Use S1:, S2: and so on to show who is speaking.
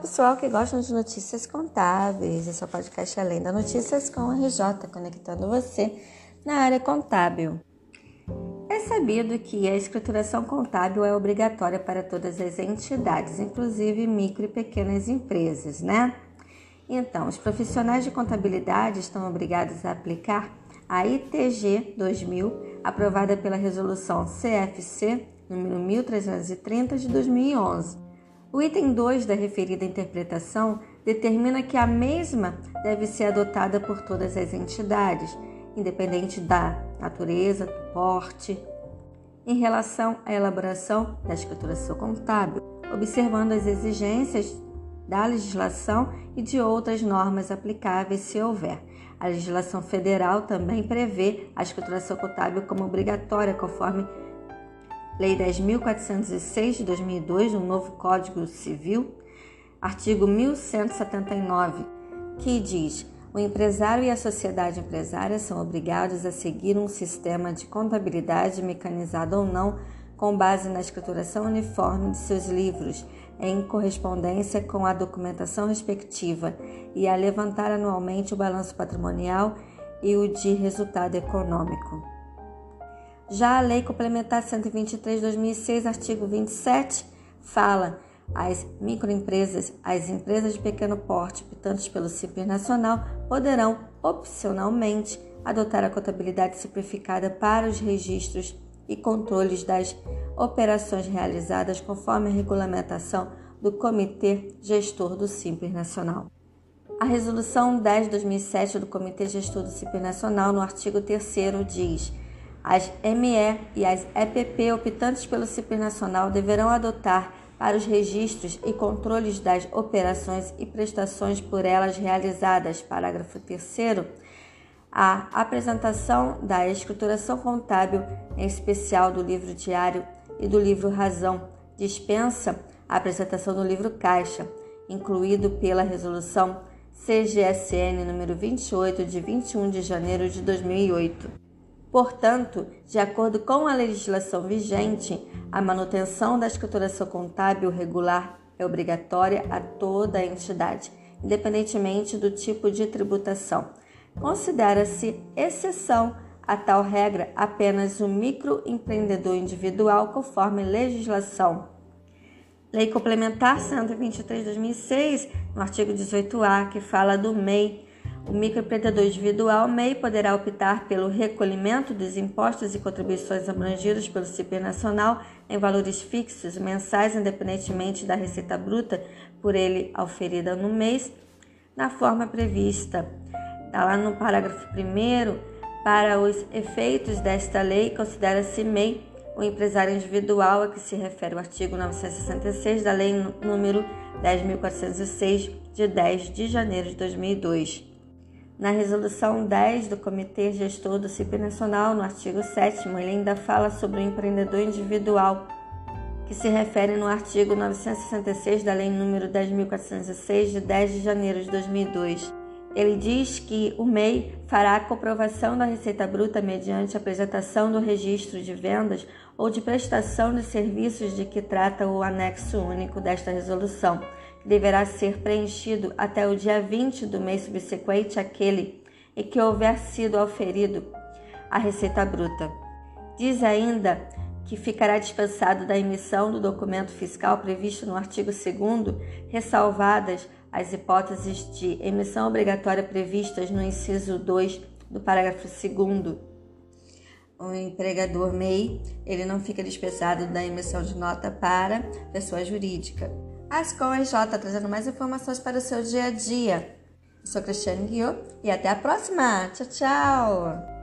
S1: Pessoal que gostam de notícias contábeis. Esse é o podcast Além da Notícias com a RJ, conectando você na área contábil. É sabido que a escrituração contábil é obrigatória para todas as entidades, inclusive micro e pequenas empresas, né? Então, os profissionais de contabilidade estão obrigados a aplicar a ITG 2000, aprovada pela resolução CFC número 1330 de 2011 o item 2 da referida interpretação determina que a mesma deve ser adotada por todas as entidades, independente da natureza, do porte, em relação à elaboração da escrituração contábil, observando as exigências da legislação e de outras normas aplicáveis, se houver. A legislação federal também prevê a escrituração contábil como obrigatória, conforme Lei 10.406 de 2002, um novo Código Civil, artigo 1179, que diz: o empresário e a sociedade empresária são obrigados a seguir um sistema de contabilidade mecanizado ou não, com base na escrituração uniforme de seus livros, em correspondência com a documentação respectiva, e a levantar anualmente o balanço patrimonial e o de resultado econômico. Já a Lei Complementar 123 de 2006, artigo 27, fala as microempresas, as empresas de pequeno porte optantes pelo Simples Nacional poderão, opcionalmente, adotar a contabilidade simplificada para os registros e controles das operações realizadas conforme a regulamentação do Comitê Gestor do Simples Nacional. A Resolução 10 de 2007 do Comitê Gestor do Simples Nacional, no artigo 3 diz as ME e as EPP optantes pelo CIP Nacional deverão adotar para os registros e controles das operações e prestações por elas realizadas, parágrafo 3 a apresentação da escrituração contábil, em especial do livro diário e do livro razão, dispensa a apresentação do livro caixa, incluído pela resolução CGSN número 28 de 21 de janeiro de 2008. Portanto, de acordo com a legislação vigente, a manutenção da escrituração contábil regular é obrigatória a toda a entidade, independentemente do tipo de tributação. Considera-se exceção a tal regra apenas o microempreendedor individual, conforme legislação. Lei Complementar 123 de 2006, no artigo 18A, que fala do MEI, o microempreendedor individual MEI poderá optar pelo recolhimento dos impostos e contribuições abrangidos pelo CIP Nacional em valores fixos mensais, independentemente da receita bruta por ele auferida no mês, na forma prevista. Está lá no parágrafo 1 para os efeitos desta lei, considera-se MEI o empresário individual a que se refere o artigo 966 da Lei número 10.406, de 10 de janeiro de 2002. Na resolução 10 do Comitê Gestor do CIP Nacional, no artigo 7 ele ainda fala sobre o empreendedor individual, que se refere no artigo 966 da Lei nº 10.406, de 10 de janeiro de 2002. Ele diz que o MEI fará a comprovação da receita bruta mediante apresentação do registro de vendas ou de prestação de serviços de que trata o anexo único desta resolução deverá ser preenchido até o dia 20 do mês subsequente àquele em que houver sido auferido a receita bruta. Diz ainda que ficará dispensado da emissão do documento fiscal previsto no artigo 2 ressalvadas as hipóteses de emissão obrigatória previstas no inciso 2 do parágrafo 2 o empregador MEI, ele não fica dispensado da emissão de nota para pessoa jurídica. A Escola RJ trazendo mais informações para o seu dia a dia. Eu sou Cristiane Guiot e até a próxima. Tchau, tchau!